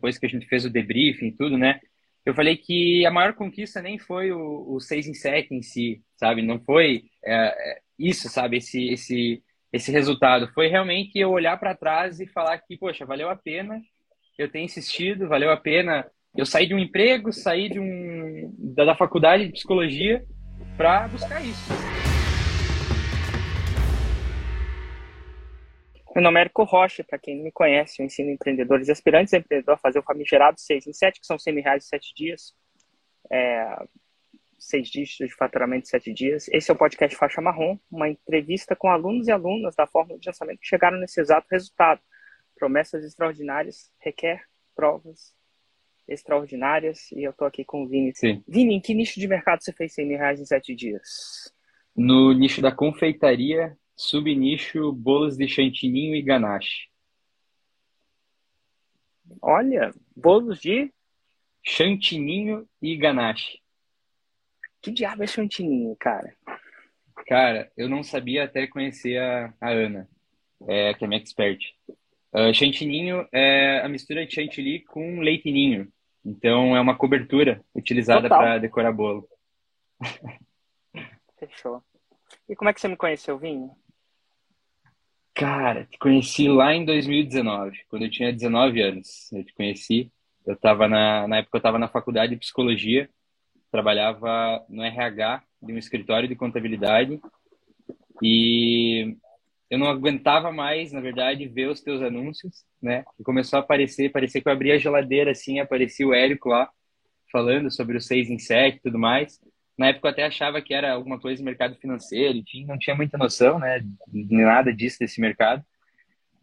depois que a gente fez o debriefing e tudo, né? Eu falei que a maior conquista nem foi o, o 6 em 7 em si, sabe? Não foi é, é, isso, sabe? Esse, esse, esse resultado. Foi realmente eu olhar para trás e falar que, poxa, valeu a pena eu ter insistido, valeu a pena eu sair de um emprego, sair de um, da, da faculdade de psicologia para buscar isso. Meu nome é Érico Rocha, para quem não me conhece, eu ensino empreendedores e aspirantes a empreendedor a fazer o famigerado 6 em 7, que são 100 mil reais em 7 dias, é, 6 dígitos de faturamento em 7 dias. Esse é o podcast Faixa Marrom, uma entrevista com alunos e alunas da fórmula de lançamento que chegaram nesse exato resultado. Promessas extraordinárias requer provas extraordinárias e eu estou aqui com o Vini. Sim. Vini, em que nicho de mercado você fez 100 mil reais em 7 dias? No nicho da confeitaria subnicho bolos de chantininho e ganache. Olha, bolos de chantininho e ganache. Que diabo é chantininho, cara? Cara, eu não sabia até conhecer a, a Ana, é, que é minha expert. Uh, chantininho é a mistura de chantilly com leitinho. Então é uma cobertura utilizada para decorar bolo. Fechou. E como é que você me conheceu, Vinho? Cara, te conheci lá em 2019, quando eu tinha 19 anos. Eu te conheci. Eu tava na, na época eu estava na faculdade de psicologia, trabalhava no RH de um escritório de contabilidade e eu não aguentava mais, na verdade, ver os teus anúncios, né? E começou a aparecer, parecia que eu abria a geladeira assim, aparecia o Érico lá falando sobre o 6 em 7 e tudo mais. Na época eu até achava que era alguma coisa de mercado financeiro, enfim, não tinha muita noção, né, nada disso desse mercado.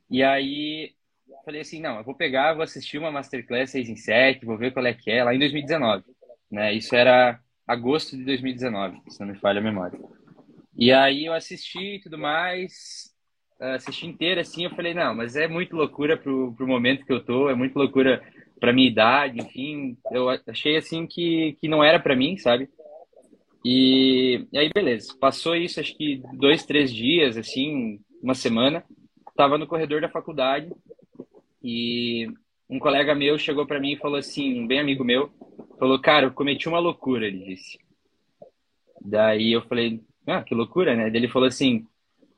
E aí falei assim, não, eu vou pegar, vou assistir uma Masterclass 6 em 7, vou ver qual é que é, lá em 2019, né? Isso era agosto de 2019, se não me falha a memória. E aí eu assisti e tudo mais, assisti inteira assim, eu falei, não, mas é muito loucura pro, pro momento que eu tô, é muito loucura pra minha idade, enfim, eu achei assim que, que não era para mim, sabe? E, e, aí, beleza. Passou isso, acho que dois, três dias, assim, uma semana. Tava no corredor da faculdade e um colega meu chegou para mim e falou assim, um bem amigo meu, falou, cara, eu cometi uma loucura, ele disse. Daí eu falei, ah, que loucura, né? Daí ele falou assim,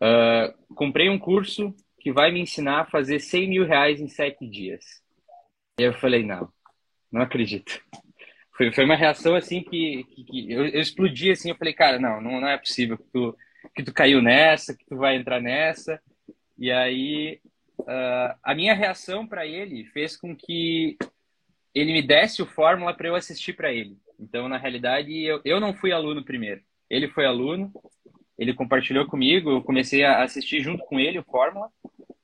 uh, comprei um curso que vai me ensinar a fazer 100 mil reais em sete dias. E eu falei, não, não acredito. Foi, foi uma reação assim que, que, que eu, eu, explodi assim, eu falei, cara, não, não, não é possível que tu, que tu caiu nessa, que tu vai entrar nessa. E aí uh, a minha reação para ele fez com que ele me desse o fórmula para eu assistir para ele. Então, na realidade, eu, eu não fui aluno primeiro. Ele foi aluno, ele compartilhou comigo, eu comecei a assistir junto com ele o fórmula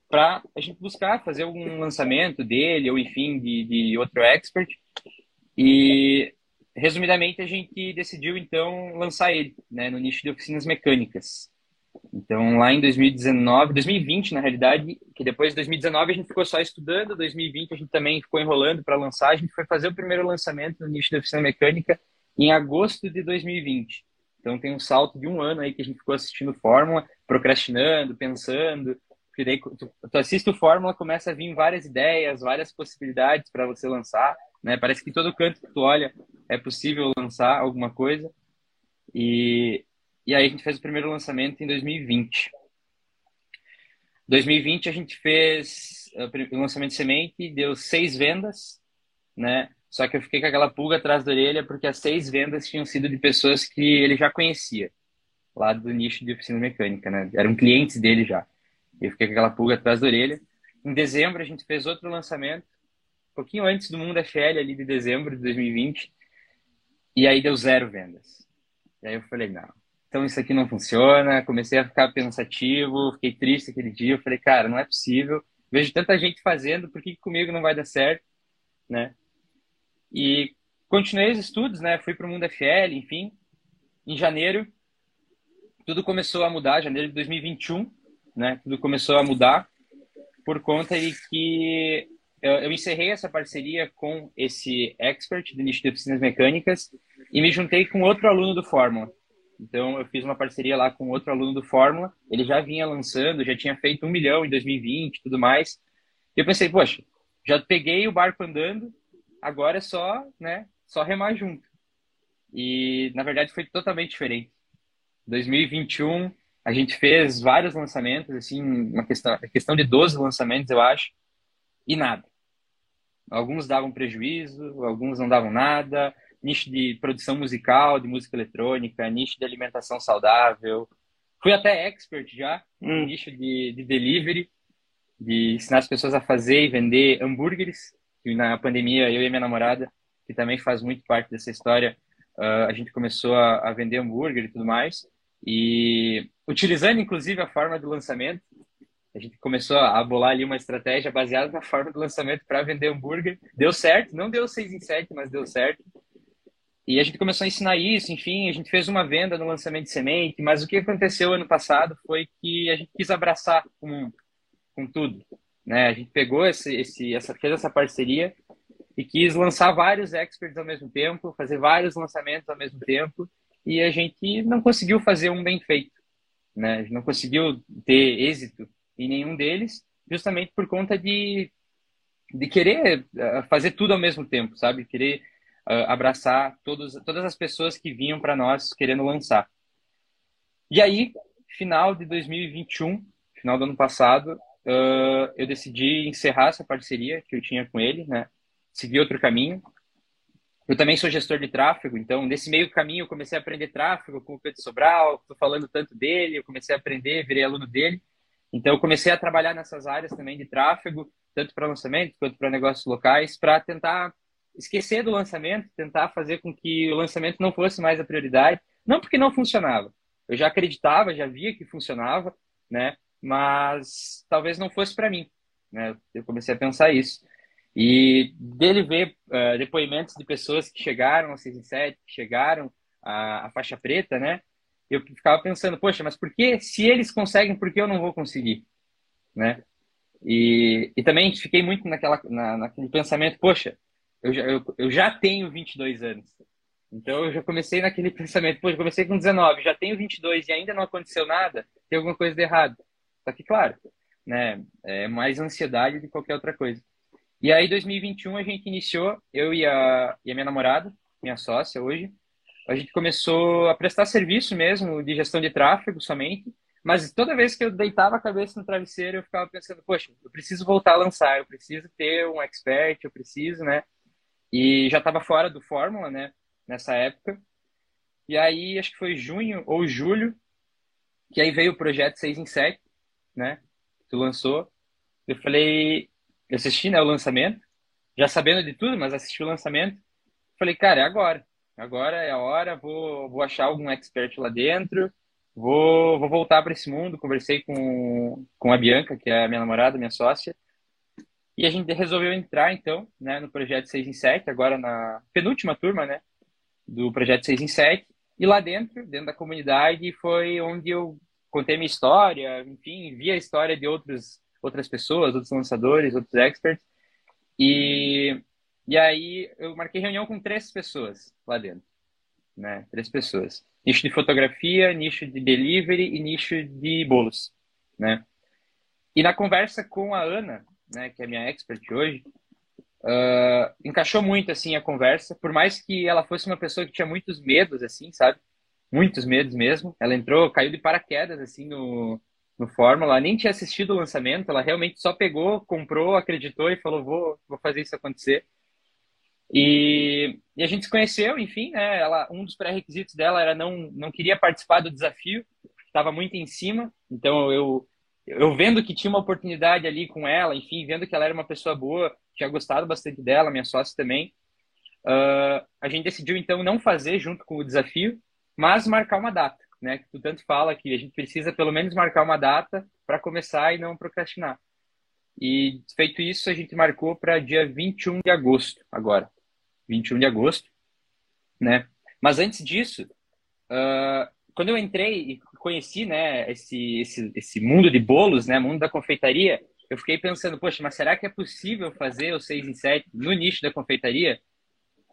para a gente buscar fazer algum lançamento dele ou enfim de, de outro expert e, resumidamente, a gente decidiu, então, lançar ele né, no nicho de oficinas mecânicas. Então, lá em 2019, 2020, na realidade, que depois de 2019 a gente ficou só estudando, 2020 a gente também ficou enrolando para lançar, a gente foi fazer o primeiro lançamento no nicho de oficina mecânica em agosto de 2020. Então, tem um salto de um ano aí que a gente ficou assistindo Fórmula, procrastinando, pensando, porque daí tu, tu assiste o Fórmula, começa a vir várias ideias, várias possibilidades para você lançar, né? Parece que todo canto que tu olha é possível lançar alguma coisa. E, e aí a gente fez o primeiro lançamento em 2020. 2020 a gente fez o lançamento de semente, deu seis vendas, né? Só que eu fiquei com aquela pulga atrás da orelha porque as seis vendas tinham sido de pessoas que ele já conhecia, lá do nicho de oficina mecânica, né? Eram clientes dele já. Eu fiquei com aquela pulga atrás da orelha. Em dezembro a gente fez outro lançamento pouquinho antes do Mundo FL, ali de dezembro de 2020, e aí deu zero vendas. E aí eu falei, não, então isso aqui não funciona. Comecei a ficar pensativo, fiquei triste aquele dia. Eu falei, cara, não é possível. Vejo tanta gente fazendo, por que comigo não vai dar certo, né? E continuei os estudos, né? Fui para o Mundo FL, enfim. Em janeiro, tudo começou a mudar, janeiro de 2021, né? Tudo começou a mudar por conta de que eu, encerrei essa parceria com esse expert do nicho de oficinas mecânicas e me juntei com outro aluno do Fórmula. Então, eu fiz uma parceria lá com outro aluno do Fórmula. Ele já vinha lançando, já tinha feito um milhão em 2020 e tudo mais. E eu pensei, poxa, já peguei o barco andando, agora é só, né, só remar junto. E, na verdade, foi totalmente diferente. 2021, a gente fez vários lançamentos, assim, uma questão, questão de 12 lançamentos, eu acho, e nada. Alguns davam prejuízo, alguns não davam nada. Nicho de produção musical, de música eletrônica, nicho de alimentação saudável. Fui até expert já, hum. nicho de, de delivery, de ensinar as pessoas a fazer e vender hambúrgueres. E na pandemia, eu e minha namorada, que também faz muito parte dessa história, uh, a gente começou a, a vender hambúrguer e tudo mais. E utilizando, inclusive, a forma do lançamento, a gente começou a bolar ali uma estratégia baseada na forma do lançamento para vender hambúrguer. Deu certo, não deu 6 em 7, mas deu certo. E a gente começou a ensinar isso, enfim, a gente fez uma venda no lançamento de semente, mas o que aconteceu ano passado foi que a gente quis abraçar mundo com tudo. Né? A gente pegou esse, esse, essa, fez essa parceria e quis lançar vários experts ao mesmo tempo, fazer vários lançamentos ao mesmo tempo, e a gente não conseguiu fazer um bem feito. Né? A gente não conseguiu ter êxito em nenhum deles, justamente por conta de, de querer eh, fazer tudo ao mesmo tempo, sabe? Querer uh, abraçar todos, todas as pessoas que vinham para nós querendo lançar. E aí, final de 2021, final do ano passado, uh, eu decidi encerrar essa parceria que eu tinha com ele, né? Seguir outro caminho. Eu também sou gestor de tráfego, então nesse meio caminho eu comecei a aprender tráfego com o Pedro Sobral, estou falando tanto dele, eu comecei a aprender, virei aluno dele. Então, eu comecei a trabalhar nessas áreas também de tráfego, tanto para lançamento quanto para negócios locais, para tentar esquecer do lançamento, tentar fazer com que o lançamento não fosse mais a prioridade. Não porque não funcionava. Eu já acreditava, já via que funcionava, né? Mas talvez não fosse para mim, né? Eu comecei a pensar isso. E dele ver uh, depoimentos de pessoas que chegaram ao 6 em 7, que chegaram à, à faixa preta, né? Eu ficava pensando, poxa, mas por que, se eles conseguem, por que eu não vou conseguir? Né? E, e também fiquei muito naquela, na, naquele pensamento, poxa, eu já, eu, eu já tenho 22 anos. Então eu já comecei naquele pensamento, poxa, comecei com 19, já tenho 22 e ainda não aconteceu nada, tem alguma coisa de errado. Só que, claro, né, é mais ansiedade do que qualquer outra coisa. E aí, 2021, a gente iniciou, eu e a, e a minha namorada, minha sócia hoje, a gente começou a prestar serviço mesmo de gestão de tráfego somente, mas toda vez que eu deitava a cabeça no travesseiro, eu ficava pensando, poxa, eu preciso voltar a lançar, eu preciso ter um expert, eu preciso, né? E já estava fora do Fórmula, né? Nessa época. E aí, acho que foi junho ou julho, que aí veio o projeto 6 em 7, né? Tu lançou. Eu falei, eu assisti, né, o lançamento, já sabendo de tudo, mas assisti o lançamento. Falei, cara, é agora agora é a hora, vou, vou achar algum expert lá dentro, vou, vou voltar para esse mundo. Conversei com, com a Bianca, que é a minha namorada, minha sócia, e a gente resolveu entrar, então, né, no projeto 6 em 7, agora na penúltima turma, né, do projeto 6 em 7. E lá dentro, dentro da comunidade, foi onde eu contei minha história, enfim, vi a história de outros, outras pessoas, outros lançadores, outros experts. E e aí eu marquei reunião com três pessoas lá dentro, né? Três pessoas. Nicho de fotografia, nicho de delivery e nicho de bolos, né? E na conversa com a Ana, né, que é minha expert hoje, uh, encaixou muito assim a conversa, por mais que ela fosse uma pessoa que tinha muitos medos, assim, sabe? Muitos medos mesmo. Ela entrou, caiu de paraquedas assim no, no Fórmula, nem tinha assistido o lançamento, ela realmente só pegou, comprou, acreditou e falou: vou, vou fazer isso acontecer. E, e a gente se conheceu, enfim, né? Ela, um dos pré-requisitos dela era não, não queria participar do desafio, estava muito em cima. Então eu, eu vendo que tinha uma oportunidade ali com ela, enfim, vendo que ela era uma pessoa boa, tinha gostado bastante dela, minha sócia também. Uh, a gente decidiu então não fazer junto com o desafio, mas marcar uma data, né? Que tu tanto fala que a gente precisa pelo menos marcar uma data para começar e não procrastinar. E feito isso, a gente marcou para dia 21 de agosto agora. 21 de agosto, né? Mas antes disso, uh, quando eu entrei e conheci, né, esse, esse, esse mundo de bolos, né, mundo da confeitaria, eu fiquei pensando, poxa, mas será que é possível fazer o 6 em 7 no nicho da confeitaria?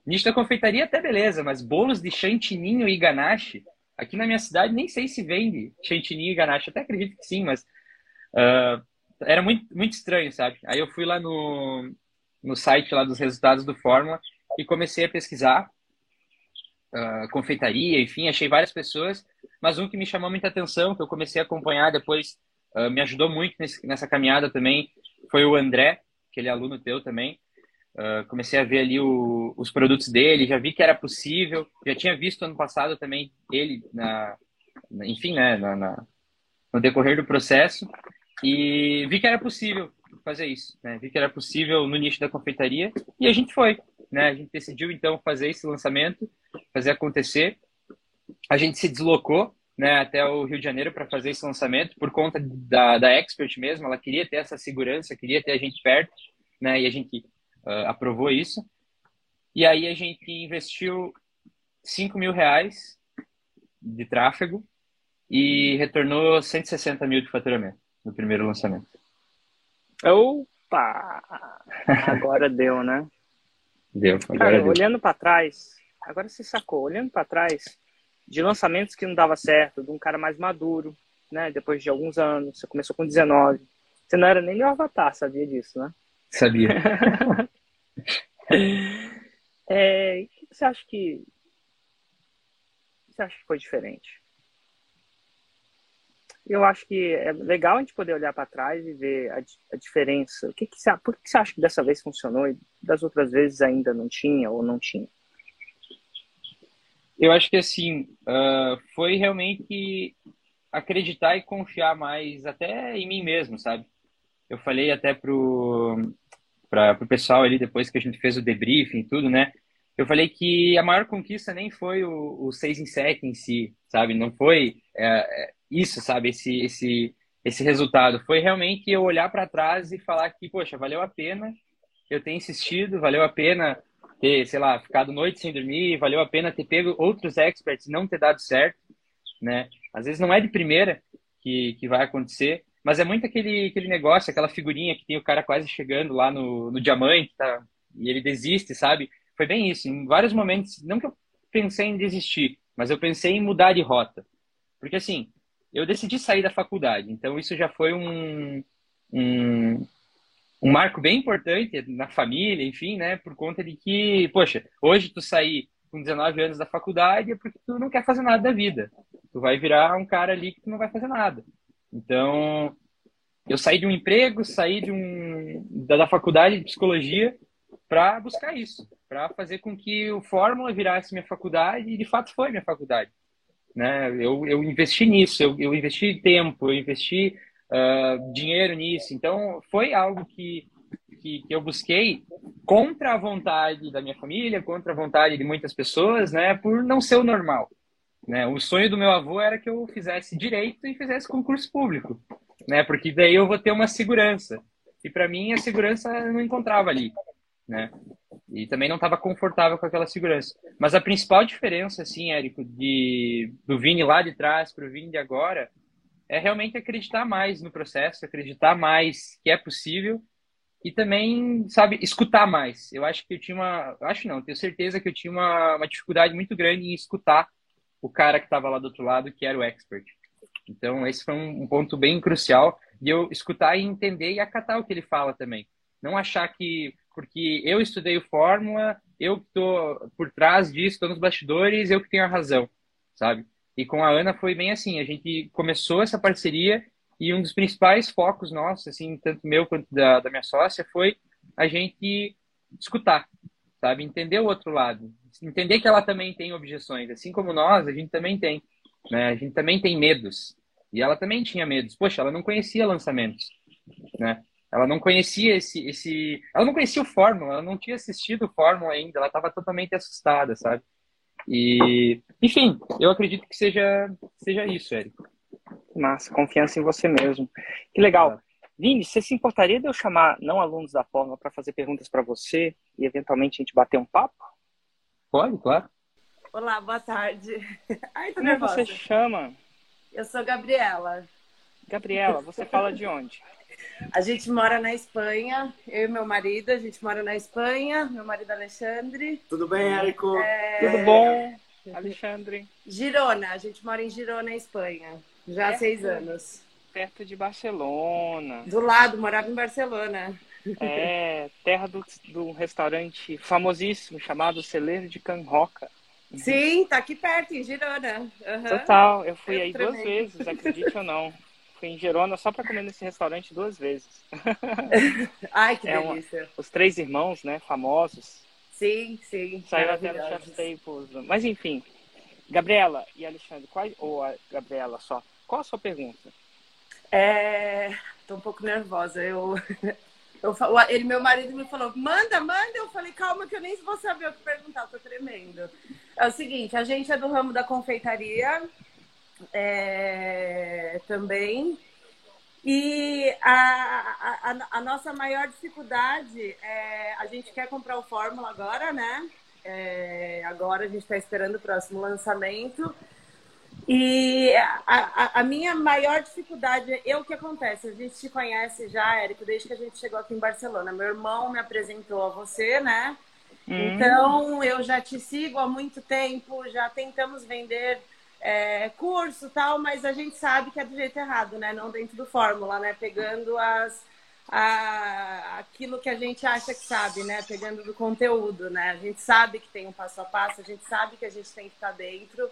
Nicho da confeitaria até beleza, mas bolos de chantininho e ganache, aqui na minha cidade nem sei se vende chantininho e ganache, até acredito que sim, mas uh, era muito, muito estranho, sabe? Aí eu fui lá no, no site lá dos resultados do Fórmula e comecei a pesquisar uh, confeitaria, enfim, achei várias pessoas, mas um que me chamou muita atenção, que eu comecei a acompanhar depois, uh, me ajudou muito nesse, nessa caminhada também, foi o André, que ele é aluno teu também. Uh, comecei a ver ali o, os produtos dele, já vi que era possível, já tinha visto ano passado também ele, na, enfim, né, na, na, no decorrer do processo, e vi que era possível fazer isso, né? Vi que era possível no nicho da confeitaria e a gente foi, né? A gente decidiu então fazer esse lançamento, fazer acontecer. A gente se deslocou, né, até o Rio de Janeiro para fazer esse lançamento por conta da, da Expert mesmo. Ela queria ter essa segurança, queria ter a gente perto, né? E a gente uh, aprovou isso. E aí a gente investiu 5 mil reais de tráfego e retornou 160 mil de faturamento no primeiro lançamento. Opa! Agora deu, né? Deu, Cara, deu. olhando para trás, agora você sacou, olhando para trás, de lançamentos que não dava certo, de um cara mais maduro, né? Depois de alguns anos, você começou com 19. Você não era nem meu avatar, sabia disso, né? Sabia. é, o que você acha que. O que você acha que foi diferente? Eu acho que é legal a gente poder olhar para trás e ver a, a diferença. O que que você, por que você acha que dessa vez funcionou e das outras vezes ainda não tinha ou não tinha? Eu acho que assim, uh, foi realmente acreditar e confiar mais até em mim mesmo, sabe? Eu falei até pro para o pessoal ali depois que a gente fez o debriefing e tudo, né? Eu falei que a maior conquista nem foi o, o 6 em 7 em si, sabe? Não foi é, isso, sabe? Esse, esse, esse resultado. Foi realmente eu olhar para trás e falar que, poxa, valeu a pena eu ter insistido, valeu a pena ter, sei lá, ficado noite sem dormir, valeu a pena ter pego outros experts e não ter dado certo, né? Às vezes não é de primeira que, que vai acontecer, mas é muito aquele, aquele negócio, aquela figurinha que tem o cara quase chegando lá no, no diamante, tá? E ele desiste, sabe? Foi bem isso. Em vários momentos, não que eu pensei em desistir, mas eu pensei em mudar de rota. Porque assim, eu decidi sair da faculdade, então isso já foi um, um, um marco bem importante na família, enfim, né? Por conta de que, poxa, hoje tu sair com 19 anos da faculdade é porque tu não quer fazer nada da vida. Tu vai virar um cara ali que tu não vai fazer nada. Então, eu saí de um emprego, saí de um da, da faculdade de psicologia para buscar isso, para fazer com que o Fórmula virasse minha faculdade e de fato foi minha faculdade. Né? Eu, eu investi nisso, eu, eu investi tempo, eu investi uh, dinheiro nisso. Então, foi algo que, que, que, eu busquei contra a vontade da minha família, contra a vontade de muitas pessoas, né? por não ser o normal. Né? O sonho do meu avô era que eu fizesse direito e fizesse concurso público, né? porque daí eu vou ter uma segurança. E para mim, a segurança eu não encontrava ali. Né? E também não estava confortável com aquela segurança. Mas a principal diferença, assim, Érico, de, do Vini lá de trás para o Vini de agora, é realmente acreditar mais no processo, acreditar mais que é possível e também, sabe, escutar mais. Eu acho que eu tinha uma. Acho não, tenho certeza que eu tinha uma, uma dificuldade muito grande em escutar o cara que estava lá do outro lado, que era o expert. Então, esse foi um, um ponto bem crucial de eu escutar e entender e acatar o que ele fala também. Não achar que porque eu estudei o Fórmula, eu que estou por trás disso, estou nos bastidores, eu que tenho a razão, sabe? E com a Ana foi bem assim, a gente começou essa parceria e um dos principais focos nossos, assim, tanto meu quanto da, da minha sócia, foi a gente escutar, sabe? Entender o outro lado, entender que ela também tem objeções, assim como nós, a gente também tem, né? A gente também tem medos. E ela também tinha medos. Poxa, ela não conhecia lançamentos, né? Ela não conhecia esse, esse. Ela não conhecia o Fórmula, ela não tinha assistido o Fórmula ainda, ela estava totalmente assustada, sabe? E, enfim, eu acredito que seja, seja isso, Érico. Massa, confiança em você mesmo. Que legal. Vini, você se importaria de eu chamar não alunos da Fórmula para fazer perguntas para você e eventualmente a gente bater um papo? Pode, claro. Olá, boa tarde. Ai, tô Como é que nervosa. você chama? Eu sou Gabriela. Gabriela, você fala de onde? A gente mora na Espanha, eu e meu marido, a gente mora na Espanha, meu marido Alexandre. Tudo bem, Érico? É, Tudo bom, Alexandre? Girona, a gente mora em Girona, Espanha, já há É? seis anos. Perto de Barcelona. Do lado, morava em Barcelona. É terra do, do restaurante famosíssimo chamado Celeiro de Canroca. Sim, tá aqui perto, em Girona. Uhum. Total, eu fui eu aí tremendo. duas vezes, acredite ou não. Fui em Girona só para comer nesse restaurante duas vezes. Ai, que é delícia. Os três irmãos, né, famosos. Sim, sim. Saiu até no Chef Staples. Mas enfim, Gabriela e Alexandre, qual, ou a Gabriela só, qual a sua pergunta? É, tô um pouco nervosa. Eu, eu, ele, meu marido me falou, manda, manda. Eu falei, calma, que eu nem vou saber o que perguntar, tô tremendo. É o seguinte, a gente é do ramo da confeitaria é, também. E a, a, a, nossa maior dificuldade é a gente quer comprar o Fórmula agora, né? É, agora a gente está esperando o próximo lançamento. E a, a, a, minha maior dificuldade é o que acontece. A gente te conhece já, Érico, desde que a gente chegou aqui em Barcelona. Meu irmão me apresentou a você, né? Hum. Então eu já te sigo há muito tempo, já tentamos vender é, curso tal, mas a gente sabe que é do jeito errado, né? Não dentro do fórmula, né? Pegando as, a, aquilo que a gente acha que sabe, né? Pegando do conteúdo, né? A gente sabe que tem um passo a passo, a gente sabe que a gente tem que estar dentro.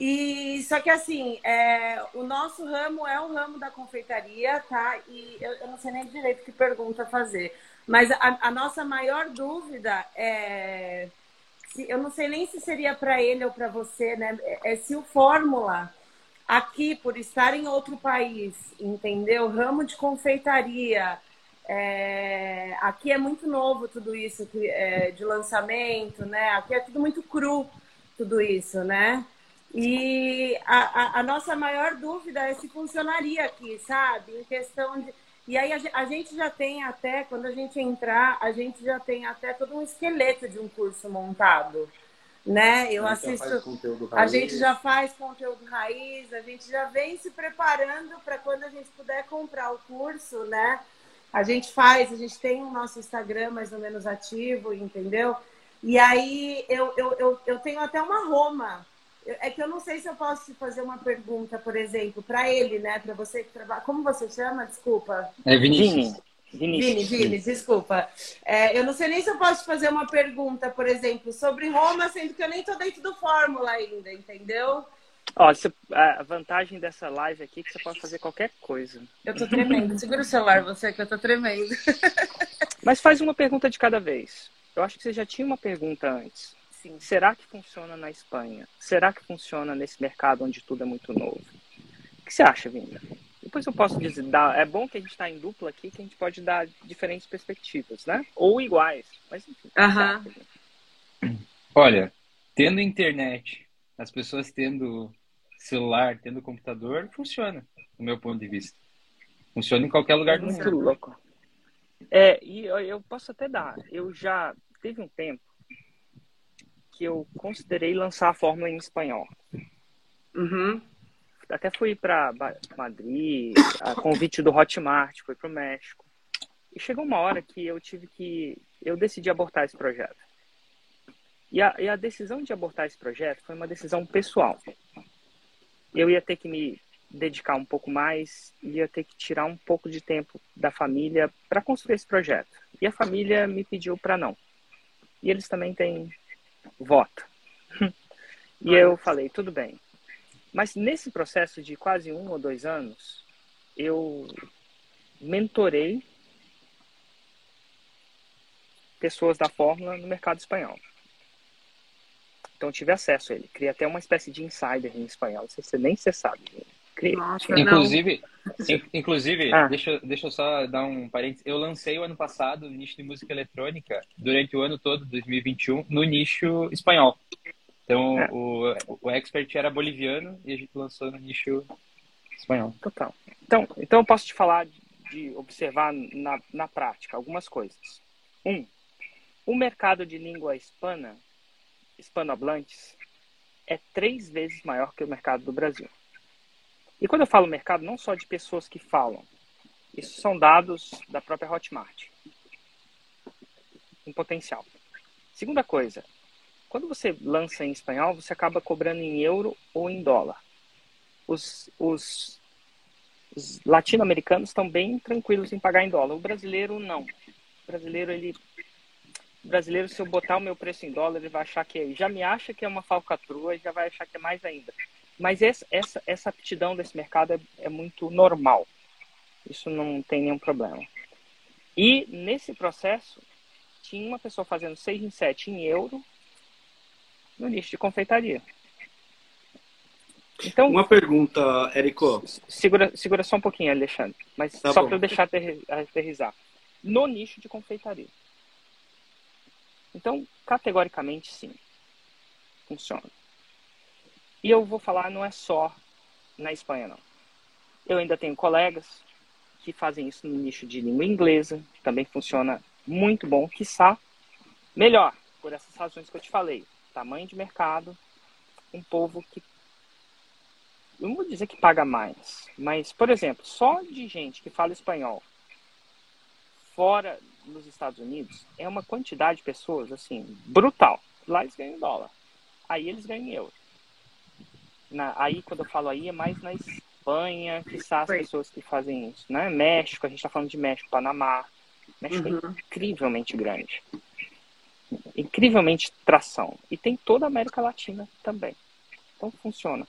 E só que assim, é, o nosso ramo é o ramo da confeitaria, tá? E eu, eu, não sei nem direito que pergunta fazer. Mas a, a nossa maior dúvida é se, eu não sei nem se seria para ele ou para você, né? É, é se o Fórmula aqui, por estar em outro país, entendeu? Ramo de confeitaria, é, aqui é muito novo tudo isso é, de lançamento, né? Aqui é tudo muito cru, tudo isso, né? E a, a, a nossa maior dúvida é se funcionaria aqui, sabe? Em questão de e aí a, gente já tem até, quando a gente entrar, a gente já tem até todo um esqueleto de um curso montado. Né? Eu a assisto. A gente já faz conteúdo raiz, a gente já vem se preparando para quando a gente puder comprar o curso, né? A gente faz, a gente tem o nosso Instagram mais ou menos ativo, entendeu? E aí eu, eu, eu, eu tenho até uma Roma é que eu não sei se eu posso te fazer uma pergunta, por exemplo, para ele, né? Para você que trabalha. Como você chama? Desculpa. É Vinícius. Vini, Vini, Vini desculpa. É, eu não sei nem se eu posso te fazer uma pergunta, por exemplo, sobre Roma, sendo que eu nem estou dentro do Fórmula ainda, entendeu? Ó, a vantagem dessa live aqui é que você pode fazer qualquer coisa. Eu tô tremendo. Segura o celular, você, que eu tô tremendo. Mas faz uma pergunta de cada vez. Eu acho que você já tinha uma pergunta antes. Sim. Será que funciona na Espanha? Será que funciona nesse mercado onde tudo é muito novo? O que você acha, Vinda? Depois eu posso dizer, é bom que a gente está em dupla aqui, que a gente pode dar diferentes perspectivas, né? Ou iguais, mas enfim. Uhum. Olha, tendo internet, as pessoas tendo celular, tendo computador, funciona, do meu ponto de vista. Funciona em qualquer lugar do mundo. Muito louco. É, e eu posso até dar. Eu já teve um tempo que eu considerei lançar a fórmula em espanhol. Uhum. Até fui para Madrid, a convite do Hotmart, fui para o México. E chegou uma hora que eu tive que. Eu decidi abortar esse projeto. E a, e a decisão de abortar esse projeto foi uma decisão pessoal. Eu ia ter que me dedicar um pouco mais, ia ter que tirar um pouco de tempo da família para construir esse projeto. E a família me pediu para não. E eles também têm vota. e eu falei, tudo bem. Mas nesse processo de quase um ou dois anos, eu mentorei pessoas da Fórmula no mercado espanhol. Então tive acesso a ele. Criei até uma espécie de insider em espanhol. Não sei se nem você sabe. Nossa, inclusive, inclusive ah. deixa, deixa eu só dar um parênteses. Eu lancei o ano passado o nicho de música eletrônica durante o ano todo, 2021, no nicho espanhol. Então, é. o, o expert era boliviano e a gente lançou no nicho espanhol. Total. Então, então eu posso te falar de, de observar na, na prática algumas coisas. Um, o mercado de língua hispana, hispanohablantes, é três vezes maior que o mercado do Brasil. E quando eu falo mercado, não só de pessoas que falam. Isso são dados da própria Hotmart. Um potencial. Segunda coisa, quando você lança em espanhol, você acaba cobrando em euro ou em dólar. Os, os, os latino-americanos estão bem tranquilos em pagar em dólar. O brasileiro não. O brasileiro ele o brasileiro se eu botar o meu preço em dólar ele vai achar que é, já me acha que é uma falcatrua e já vai achar que é mais ainda. Mas essa essa, essa aptidão desse mercado é, é muito normal. Isso não tem nenhum problema. E nesse processo tinha uma pessoa fazendo 6 em 7 em euro no nicho de confeitaria. Então, uma pergunta, Érico. Segura, segura só um pouquinho, Alexandre, mas tá só para eu deixar aterrizar. No nicho de confeitaria. Então, categoricamente, sim. Funciona. E eu vou falar, não é só na Espanha, não. Eu ainda tenho colegas que fazem isso no nicho de língua inglesa, que também funciona muito bom, quiçá melhor, por essas razões que eu te falei. Tamanho de mercado, um povo que eu não vou dizer que paga mais, mas, por exemplo, só de gente que fala espanhol fora nos Estados Unidos é uma quantidade de pessoas, assim, brutal. Lá eles ganham dólar. Aí eles ganham euro. Na, aí, quando eu falo aí, é mais na Espanha, que são as pessoas que fazem isso, né? México, a gente está falando de México, Panamá. México é uhum. é incrivelmente grande. Incrivelmente tração. E tem toda a América Latina também. Então funciona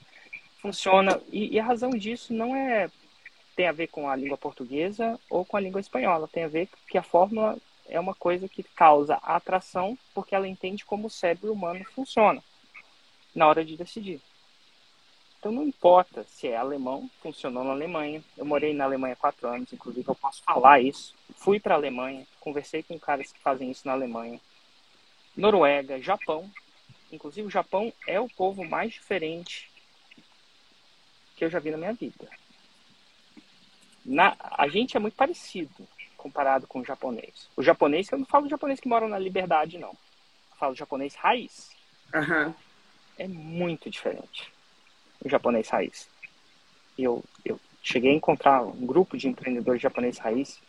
funciona. E, e, a razão disso não é tem a ver com a língua portuguesa ou com a língua espanhola. Tem a ver que a fórmula é uma coisa que causa atração porque ela entende como o cérebro humano funciona na hora de decidir. Então não importa se é alemão, funcionou na Alemanha. Eu morei na Alemanha quatro anos, inclusive eu posso falar isso. Fui para a Alemanha, conversei com caras que fazem isso na Alemanha. Noruega, Japão. Inclusive o Japão é o povo mais diferente que eu já vi na minha vida. Na, a gente é muito parecido comparado com o japonês. O japonês, eu não falo japonês que mora na liberdade, não. Eu falo japonês raiz. Uhum. É muito diferente o japonês raiz. Eu, eu cheguei a encontrar um grupo de empreendedores japonês raiz.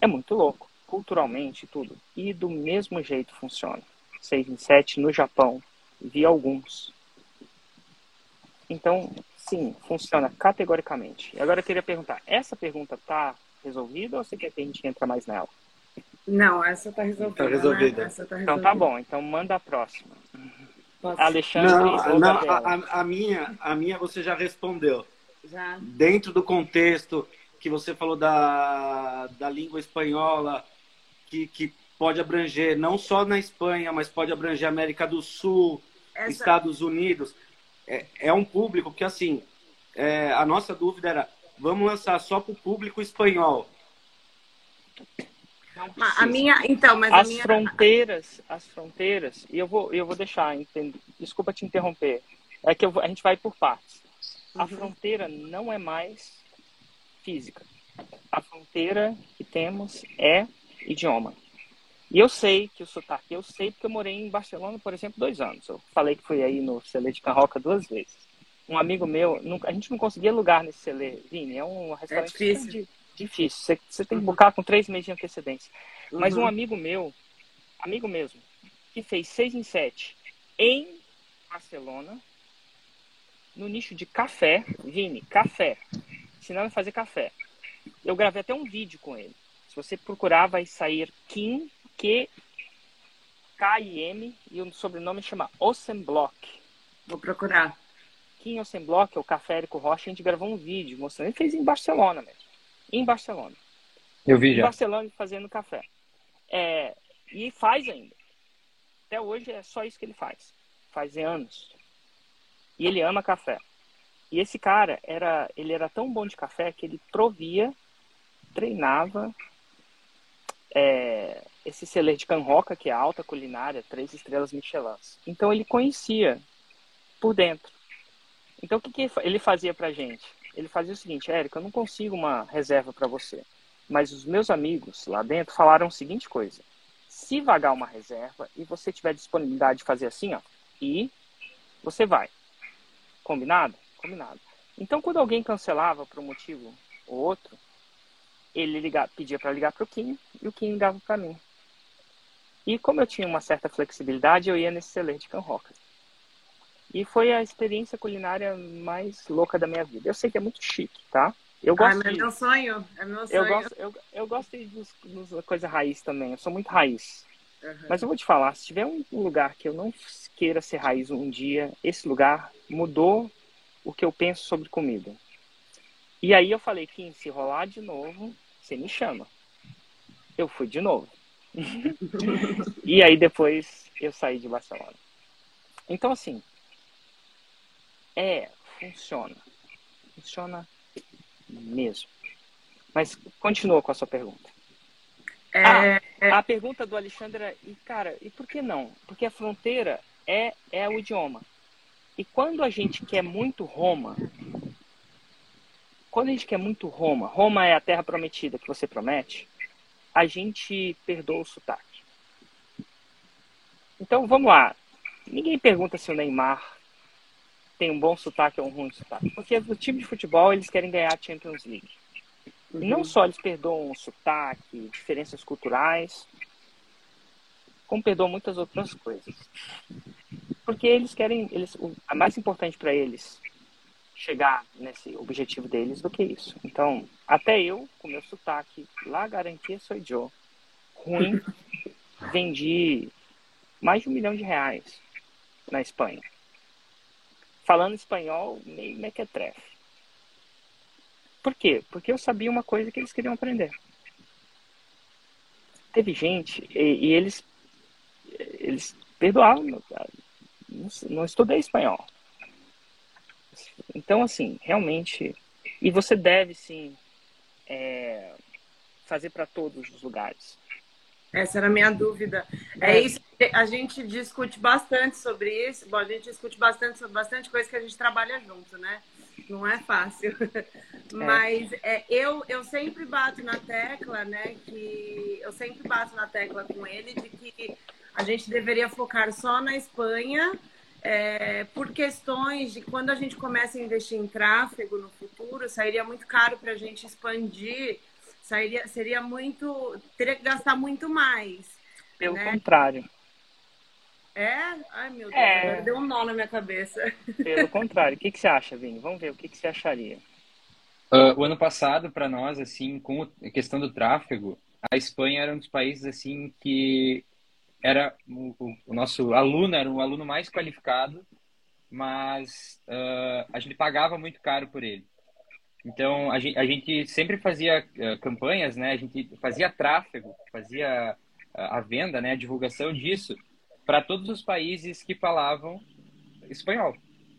É muito louco, culturalmente tudo. E do mesmo jeito funciona. 6 em 7 no Japão. Vi alguns. Então, Sim, funciona categoricamente. Agora eu queria perguntar, essa pergunta está resolvida ou você quer que a gente entre mais nela? Não, essa está resolvida. Tá resolvida. Né? Essa tá resolvida. Então tá bom, então manda a próxima. Posso? Alexandre. Não, não a, a, minha, a minha você já respondeu. Já. Dentro do contexto que você falou da, da língua espanhola, que, que pode abranger não só na Espanha, mas pode abranger América do Sul, Essa... Estados Unidos é, é um público que, assim, é, a nossa dúvida era, vamos lançar só para o público espanhol. A minha, então, mas as minha... fronteiras, as fronteiras, e eu vou, eu vou deixar, entendo, desculpa te interromper, é que eu, a gente vai por partes. A uhum. fronteira não é mais física. A fronteira que temos é idioma. E eu sei que o sotaque, eu sei porque eu morei em Barcelona, por exemplo, dois anos. Eu falei que fui aí no Celê de Carroca duas vezes. Um amigo meu, a gente não conseguia lugar nesse Celê, Vini, é um restaurante é difícil. Difícil. Você, você tem que uhum. buscar com três meses de antecedência. Uhum. Mas um amigo meu, amigo mesmo, que fez seis em sete em Barcelona, no nicho de café, Vini, café, ensinando a fazer café. Eu gravei até um vídeo com ele. Se você procurar, vai sair Kim Q K-I-M e o sobrenome chama Ossenblock. Vou procurar. Kim Ossenblock, o Café Érico Rocha, a gente gravou um vídeo mostrando. Ele fez em Barcelona mesmo. Em Barcelona. Eu vi já. Em Barcelona fazendo café. É, e faz ainda. Até hoje é só isso que ele faz. Faz anos. E ele ama café. E esse cara era, ele era tão bom de café que ele provia, treinava é, esse celer de Canroca, que é alta culinária, três estrelas Michelin. Então ele conhecia por dentro. Então o que, que ele fazia pra gente? Ele fazia o seguinte, Érica, eu não consigo uma reserva para você. Mas os meus amigos lá dentro falaram a seguinte coisa. Se vagar uma reserva e você tiver disponibilidade de fazer assim, ó, e você vai. Combinado? Combinado. Então, quando alguém cancelava por um motivo ou outro, ele ligava, pedia para ligar para o Kim e o Kim ligava para mim. E como eu tinha uma certa flexibilidade, eu ia nesse celer de Can Roca. E foi a experiência culinária mais louca da minha vida. Eu sei que é muito chique, tá? Eu gosto ah, é meu sonho. É meu sonho. Eu gosto, eu, eu gosto de coisa raiz também. Eu sou muito raiz. Uhum. Mas eu vou te falar, se tiver um lugar que eu não queira ser raiz um dia, esse lugar mudou o que eu penso sobre comida. E aí eu falei, Kim, se rolar de novo, você me chama. Eu fui de novo. e aí depois eu saí de Barcelona. Então assim, é, funciona. Funciona mesmo. Mas continua com a sua pergunta. É, ah, é... A pergunta do Alexandre é, e cara, e por que não? Porque a fronteira é, é o idioma. E quando a gente quer muito Roma, quando a gente quer muito Roma, Roma é a terra prometida que você promete, a gente perdoa o sotaque. Então vamos lá. Ninguém pergunta se o Neymar tem um bom sotaque ou um ruim sotaque. Porque o time de futebol eles querem ganhar a Champions League. Uhum. E não só eles perdoam o sotaque, diferenças culturais, como perdoam muitas outras coisas. Porque eles querem, eles, o a mais importante para eles chegar nesse objetivo deles do que isso. Então, até eu, com meu sotaque, lá garantia sou Joe, ruim, vendi mais de um milhão de reais na Espanha. Falando espanhol, meio mequetrefe. Por quê? Porque eu sabia uma coisa que eles queriam aprender. Teve gente, e, e eles, eles perdoavam, não, não estudei espanhol. Então, assim, realmente. E você deve, sim, é, fazer para todos os lugares. Essa era a minha dúvida. É, é isso, a gente discute bastante sobre isso. Bom, a gente discute bastante sobre bastante coisa que a gente trabalha junto, né? Não é fácil. É. Mas é, eu, eu sempre bato na tecla, né? Que eu sempre bato na tecla com ele de que a gente deveria focar só na Espanha é, por questões de quando a gente começa a investir em tráfego no futuro, sairia muito caro para a gente expandir, sairia, seria muito. teria que gastar muito mais. Pelo né? contrário. É? Ai, meu Deus, é... agora deu um nó na minha cabeça. Pelo contrário. O que, que você acha, Vini? Vamos ver o que, que você acharia. Uh, o ano passado, para nós, assim, com a questão do tráfego, a Espanha era um dos países, assim, que era o, o, nosso aluno era um aluno mais qualificado, mas uh, a gente pagava muito caro por ele. Então a gente, a gente sempre fazia uh, campanhas, né? A gente fazia tráfego, fazia a venda, né? A divulgação disso para todos os países que falavam espanhol.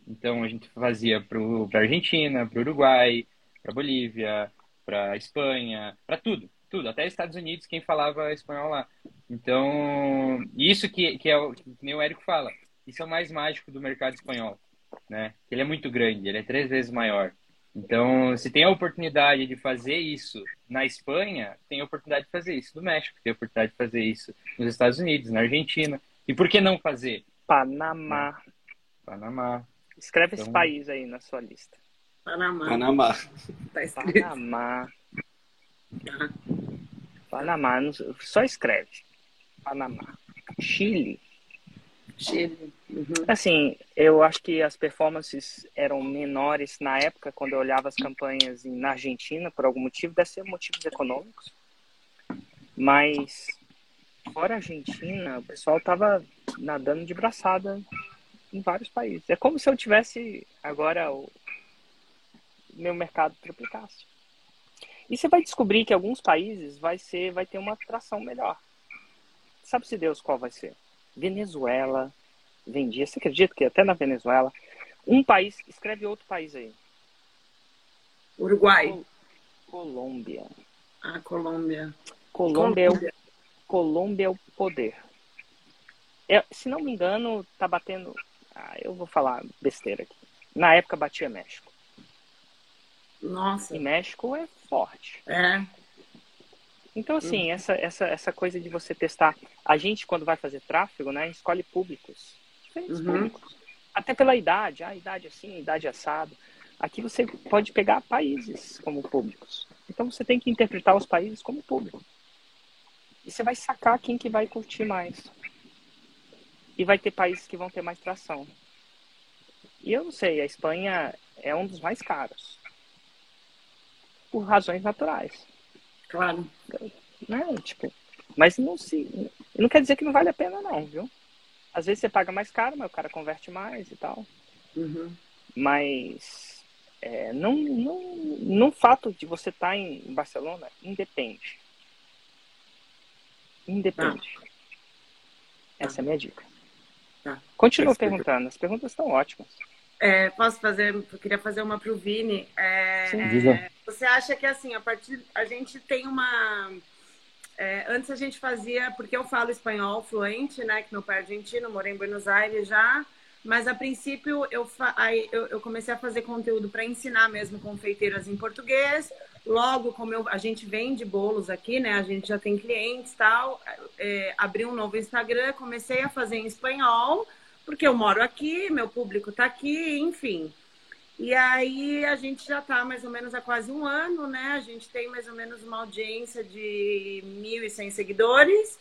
Então a gente fazia para a Argentina, para o Uruguai, para Bolívia, para Espanha, para tudo tudo, até Estados Unidos, quem falava espanhol lá. Então, isso que, que é o que nem o Érico fala, isso é o mais mágico do mercado espanhol, né? Ele é muito grande, ele é três vezes maior. Então, se tem a oportunidade de fazer isso na Espanha, tem a oportunidade de fazer isso no México, tem a oportunidade de fazer isso nos Estados Unidos, na Argentina. E por que não fazer? Panamá. Panamá. Escreve então... esse país aí na sua lista. Panamá. Panamá. Tá escrito. Panamá. Panamá, só escreve. Panamá. Chile. Chile. Uhum. Assim, eu acho que as performances eram menores na época, quando eu olhava as campanhas na Argentina, por algum motivo, deve ser motivos econômicos. Mas, fora a Argentina, o pessoal tava nadando de braçada em vários países. É como se eu tivesse agora o meu mercado triplicasse. E você vai descobrir que alguns países vai ser, vai ter uma atração melhor. Sabe-se Deus qual vai ser? Venezuela vendia. Você acredita que até na Venezuela um país escreve outro país aí? Uruguai. Col Colômbia. Ah, Colômbia. Colômbia, Colômbia. É o, Colômbia é o poder. É, se não me engano, tá batendo. Ah, eu vou falar besteira aqui. Na época batia México. Nossa. E México é forte. É. Então, assim, uhum. essa, essa, essa coisa de você testar. A gente, quando vai fazer tráfego, né, escolhe públicos. Diferentes uhum. públicos. Até pela idade. Ah, idade assim, idade assado. Aqui você pode pegar países como públicos. Então, você tem que interpretar os países como público. E você vai sacar quem que vai curtir mais. E vai ter países que vão ter mais tração. E eu não sei, a Espanha é um dos mais caros. por razões naturais. Claro. Né? Tipo, mas não se. Não quer dizer que não vale a pena, não, viu? Às vezes você paga mais caro, mas o cara converte mais e tal. Uhum. Mas é, não, não, no fato de você estar tá em Barcelona, independe. Independe. Ah. Essa é a minha dica. Ah. Continua perguntando, as perguntas estão ótimas. É, posso fazer? Eu queria fazer uma para o Vini. É, Sim, é, você acha que assim, a partir. A gente tem uma. É, antes a gente fazia, porque eu falo espanhol fluente, né? Que meu pai é argentino, morei em Buenos Aires já. Mas a princípio eu, eu, eu comecei a fazer conteúdo para ensinar mesmo confeiteiras em português. Logo, como eu, a gente vende bolos aqui, né? A gente já tem clientes tal. É, abri um novo Instagram, comecei a fazer em espanhol, porque eu moro aqui, meu público está aqui, enfim. E aí a gente já está mais ou menos há quase um ano, né? A gente tem mais ou menos uma audiência de 1.100 seguidores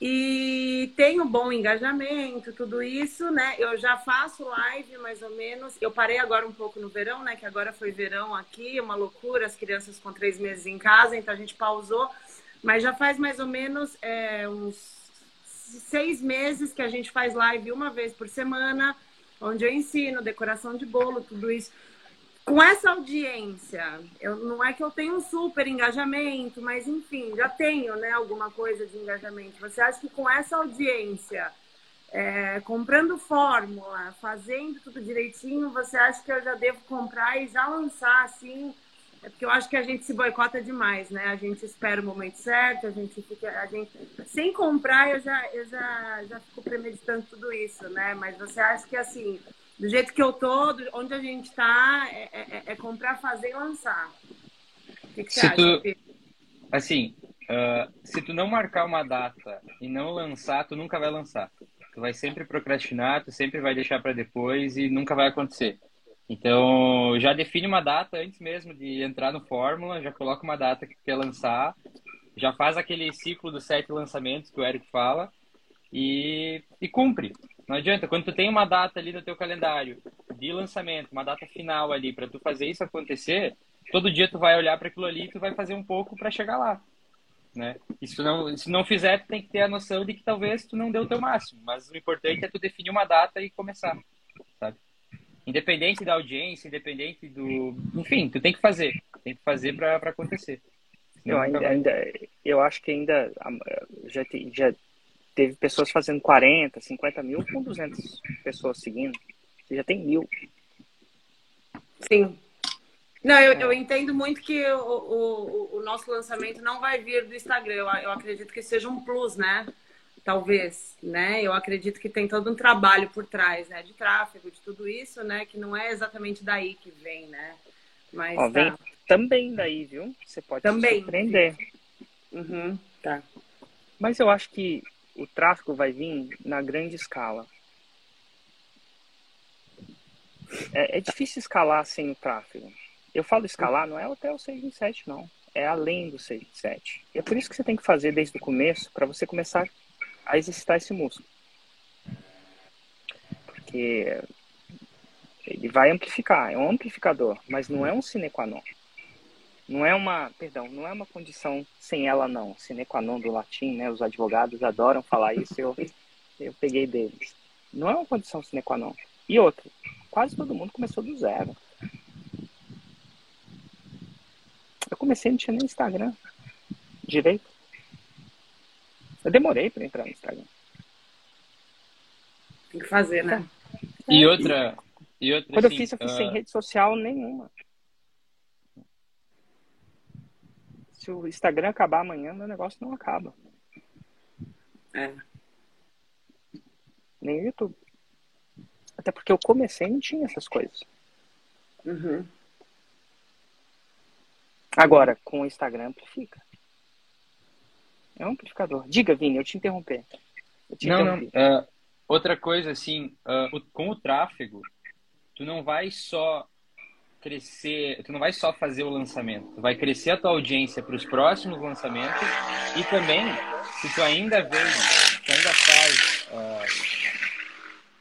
e tem um bom engajamento, tudo isso, né? Eu já faço live mais ou menos. Eu parei agora um pouco no verão, né? Que agora foi verão aqui, uma loucura, as crianças com três meses em casa, então a gente pausou. Mas já faz mais ou menos é, uns seis meses que a gente faz live uma vez por semana, onde eu ensino decoração de bolo, tudo isso com essa audiência, eu, não é que eu tenho um super engajamento, mas enfim, já tenho né, alguma coisa de engajamento. Você acha que com essa audiência, é, comprando fórmula, fazendo tudo direitinho, você acha que eu já devo comprar e já lançar assim? É porque eu acho que a gente se boicota demais, né? A gente espera o momento certo, a gente fica. A gente, sem comprar, eu já, eu já, já fico premeditando tudo isso, né? Mas você acha que assim do jeito que eu tô, onde a gente está, é, é, é, comprar, fazer e lançar. O que, que você se acha, tu, Assim, uh, se tu não marcar uma data e não lançar, tu nunca vai lançar. Tu vai sempre procrastinar, tu sempre vai deixar para depois e nunca vai acontecer. Então, já define uma data antes mesmo de entrar no Fórmula, já coloca uma data que quer lançar, já faz aquele ciclo dos sete lançamentos que o Eric fala e, e cumpre. Não adianta, quando tu tem uma data ali no teu calendário de lançamento, uma data final ali para tu fazer isso acontecer, todo dia tu vai olhar para aquilo ali e tu vai fazer um pouco para chegar lá, né? E se não, se não fizer, tu tem que ter a noção de que talvez tu não deu o teu máximo, mas o importante é tu definir uma data e começar? Independente da audiência, independente do, enfim, tu tem que fazer, tem que fazer para acontecer. Eu ainda, ainda, eu acho que ainda já, já teve pessoas fazendo 40, 50 mil com 200 pessoas seguindo. Você já tem mil. Sim. Não, eu, é. eu entendo muito que o, o, o, nosso lançamento não vai vir do Instagram. Eu, eu acredito que seja um plus, né? Talvez, né? Eu acredito que tem todo um trabalho por trás, né? De tráfego, de tudo isso, né? Que não é exatamente daí que vem, né? Mas Ó, tá. vem também daí, viu? Você pode também. surpreender. Uhum, tá. Mas eu acho que o tráfego vai vir na grande escala. É, é, difícil escalar sem o tráfego. Eu falo escalar, não é até o 6 em 7, não. É além do 6 em 7. E é por isso que você tem que fazer desde o começo, para você começar a exercitar esse músculo. Porque ele vai amplificar, é um amplificador, mas não é um sine qua non. Não é uma, perdão, não é uma condição sem ela não, sine qua non do latim, né? Os advogados adoram falar isso, eu, eu peguei deles. Não é uma condição sine qua non. E outra, quase todo mundo começou do zero. Eu comecei, não tinha nem Instagram direito. Eu demorei para entrar no Instagram. Tem que fazer, né? E outra. E outra Quando assim, eu fiz, eu fiz uh... sem rede social nenhuma. se o Instagram acabar amanhã, meu negócio não acaba. É. Nem o YouTube. Até porque eu comecei e não tinha essas coisas. Uhum. Agora, com o Instagram amplifica. É um amplificador. Diga, Vini, eu te interromper. Eu te não, não. Uh, outra coisa, assim, uh, com o tráfego, tu não vai só crescer, tu não vai só fazer o lançamento, tu vai crescer a tua audiência para os próximos lançamentos e também, se tu ainda vende, tu ainda faz,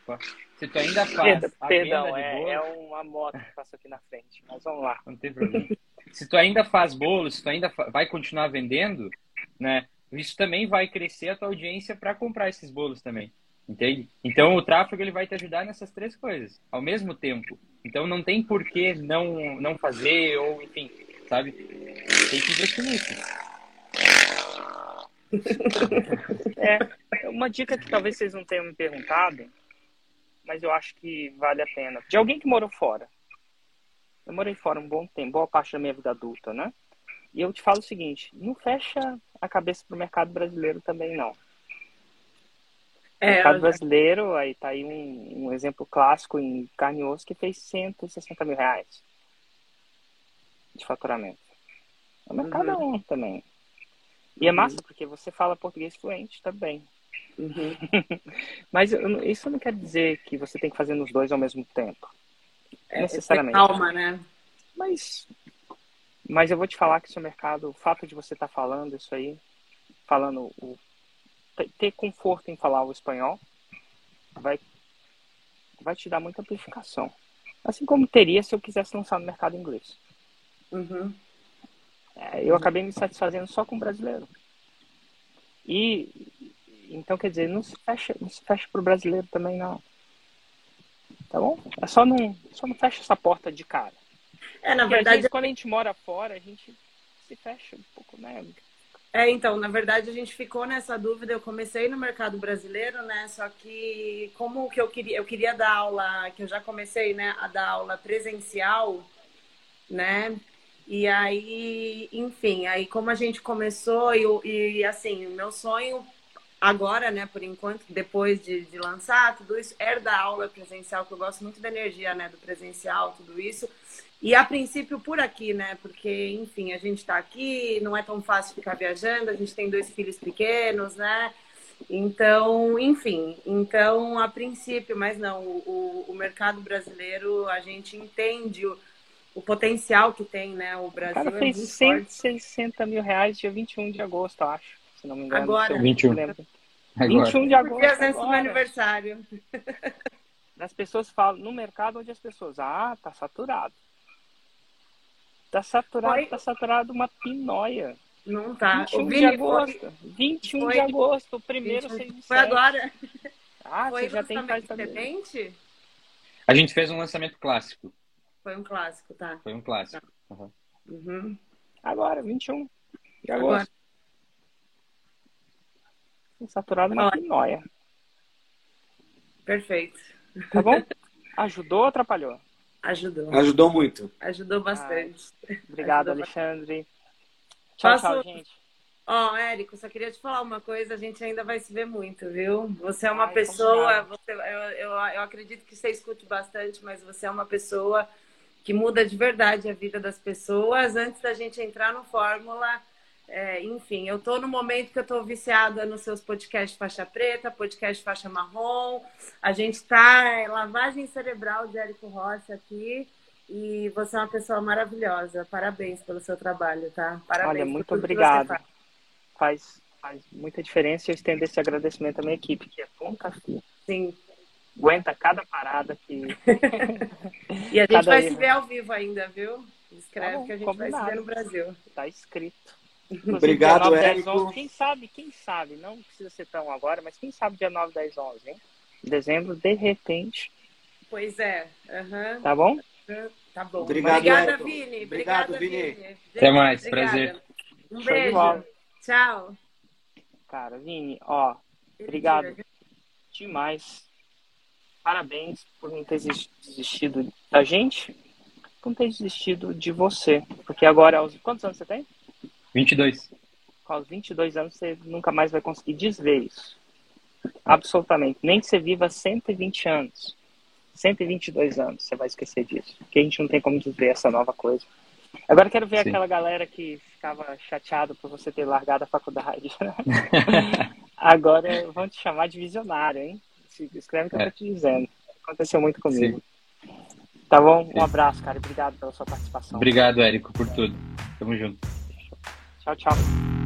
uh, se tu ainda faz Perdão, perdão é, é, uma moto que passa aqui na frente, mas vamos lá. Não tem problema. se tu ainda faz bolos, se tu ainda vai continuar vendendo, né? Isso também vai crescer a tua audiência para comprar esses bolos também. Entende? Então o tráfego ele vai te ajudar nessas três coisas ao mesmo tempo. Então não tem por que não, não fazer, ou enfim, sabe? Tem que investir nisso. É, uma dica que talvez vocês não tenham me perguntado, mas eu acho que vale a pena. De alguém que morou fora. Eu morei fora um bom tempo, boa parte da minha vida adulta, né? E eu te falo o seguinte, não fecha a cabeça pro mercado brasileiro também, não. É, mercado brasileiro, aí tá aí um, um, exemplo clássico em carne e osso que fez 160 mil reais de faturamento. É o mercado uhum. um também. E é massa porque você fala português fluente também. Uhum. Mas isso não quer dizer que você tem que fazer nos dois ao mesmo tempo. É, necessariamente. Calma, né? Mas, mas eu vou te falar que seu mercado, o fato de você estar tá falando isso aí, falando o ter conforto em falar o espanhol vai, vai te dar muita amplificação. Assim como teria se eu quisesse lançar no mercado inglês. Uhum. É, eu acabei me satisfazendo só com o brasileiro. E então quer dizer, não se fecha, não se fecha pro brasileiro também não. Tá bom? É só não, só não fecha essa porta de cara. É, na Porque verdade, vezes, quando a gente mora fora, a gente se fecha um pouco, né? É, então, na verdade a gente ficou nessa dúvida. Eu comecei no mercado brasileiro, né? Só que como que eu queria, eu queria dar aula, que eu já comecei, né, a dar aula presencial, né? E aí, enfim, aí como a gente começou e, e assim, o meu sonho agora, né, por enquanto, depois de, de lançar tudo isso, era dar aula presencial, que eu gosto muito da energia, né, do presencial, tudo isso. E a princípio por aqui, né? Porque, enfim, a gente está aqui, não é tão fácil ficar viajando, a gente tem dois filhos pequenos, né? Então, enfim, então a princípio, mas não, o, o mercado brasileiro, a gente entende o, o potencial que tem, né? O Brasil o cara é fez é 160 mil reais dia 21 de agosto, acho, se não me engano. Agora. 21. Agora. 21 de agosto. Do meu aniversário. As pessoas falam, no mercado onde as pessoas, ah, tá saturado. Tá saturado, foi... tá saturado uma pinóia. Não tá. 21 o de agosto. Foi... 21 foi... de agosto, o primeiro 21... Foi agora. Ah, foi você já tem faz também. A gente fez um lançamento clássico. Foi um clássico, tá. Foi um clássico. Tá. Uhum. Uhum. Agora, 21 de agosto. Agora. Saturado uma pinóia. Perfeito. Tá bom? Ajudou ou atrapalhou? Ajudou. Ajudou muito. Ajudou bastante. obrigado, Ajudou Alexandre. Tchau, Posso... tchau, gente. Ó, oh, Érico, só queria te falar uma coisa, a gente ainda vai se ver muito, viu? Você é uma Ai, pessoa, você, eu, eu, eu acredito que você escute bastante, mas você é uma pessoa que muda de verdade a vida das pessoas. Antes da gente entrar no Fórmula, é, enfim, eu estou no momento que eu estou viciada nos seus podcasts faixa preta, podcast faixa marrom. A gente está em lavagem cerebral de Érico Rocha aqui. E você é uma pessoa maravilhosa. Parabéns pelo seu trabalho, tá? Parabéns. Olha, muito obrigado. Faz. faz. Muita diferença e eu estendo esse agradecimento à minha equipe, que é ponta fia. Sim. Aguenta cada parada que. e a gente vai erro. se ver ao vivo ainda, viu? Escreve tá bom, que a gente combinado. vai se ver no Brasil. Tá escrito. Inclusive, Obrigado, 9, 10, 11, quem sabe, quem sabe, não precisa ser tão agora, mas quem sabe dia 9, 10, 11, hein? Dezembro, de repente. Pois é. Uhum. Tá bom? Tá bom. Obrigado, Obrigada, Vini. Obrigado, Vini. Vini. Até mais, Obrigada. prazer. Um Show beijo. Tchau. Cara, Vini, ó, obrigado demais. Parabéns por não ter desistido da gente, por não ter desistido de você. Porque agora, aos... quantos anos você tem? 22. Com os 22 anos, você nunca mais vai conseguir desver isso. Absolutamente. Nem que você viva 120 anos. 122 anos, você vai esquecer disso. Porque a gente não tem como desver essa nova coisa. Agora quero ver Sim. aquela galera que ficava chateado por você ter largado a faculdade. Agora vão te chamar de visionário, hein? Escreve o que eu tô é. te dizendo. Aconteceu muito comigo. Sim. Tá bom? Um abraço, cara. Obrigado pela sua participação. Obrigado, Érico, por tudo. Tamo junto. Tchau, tchau.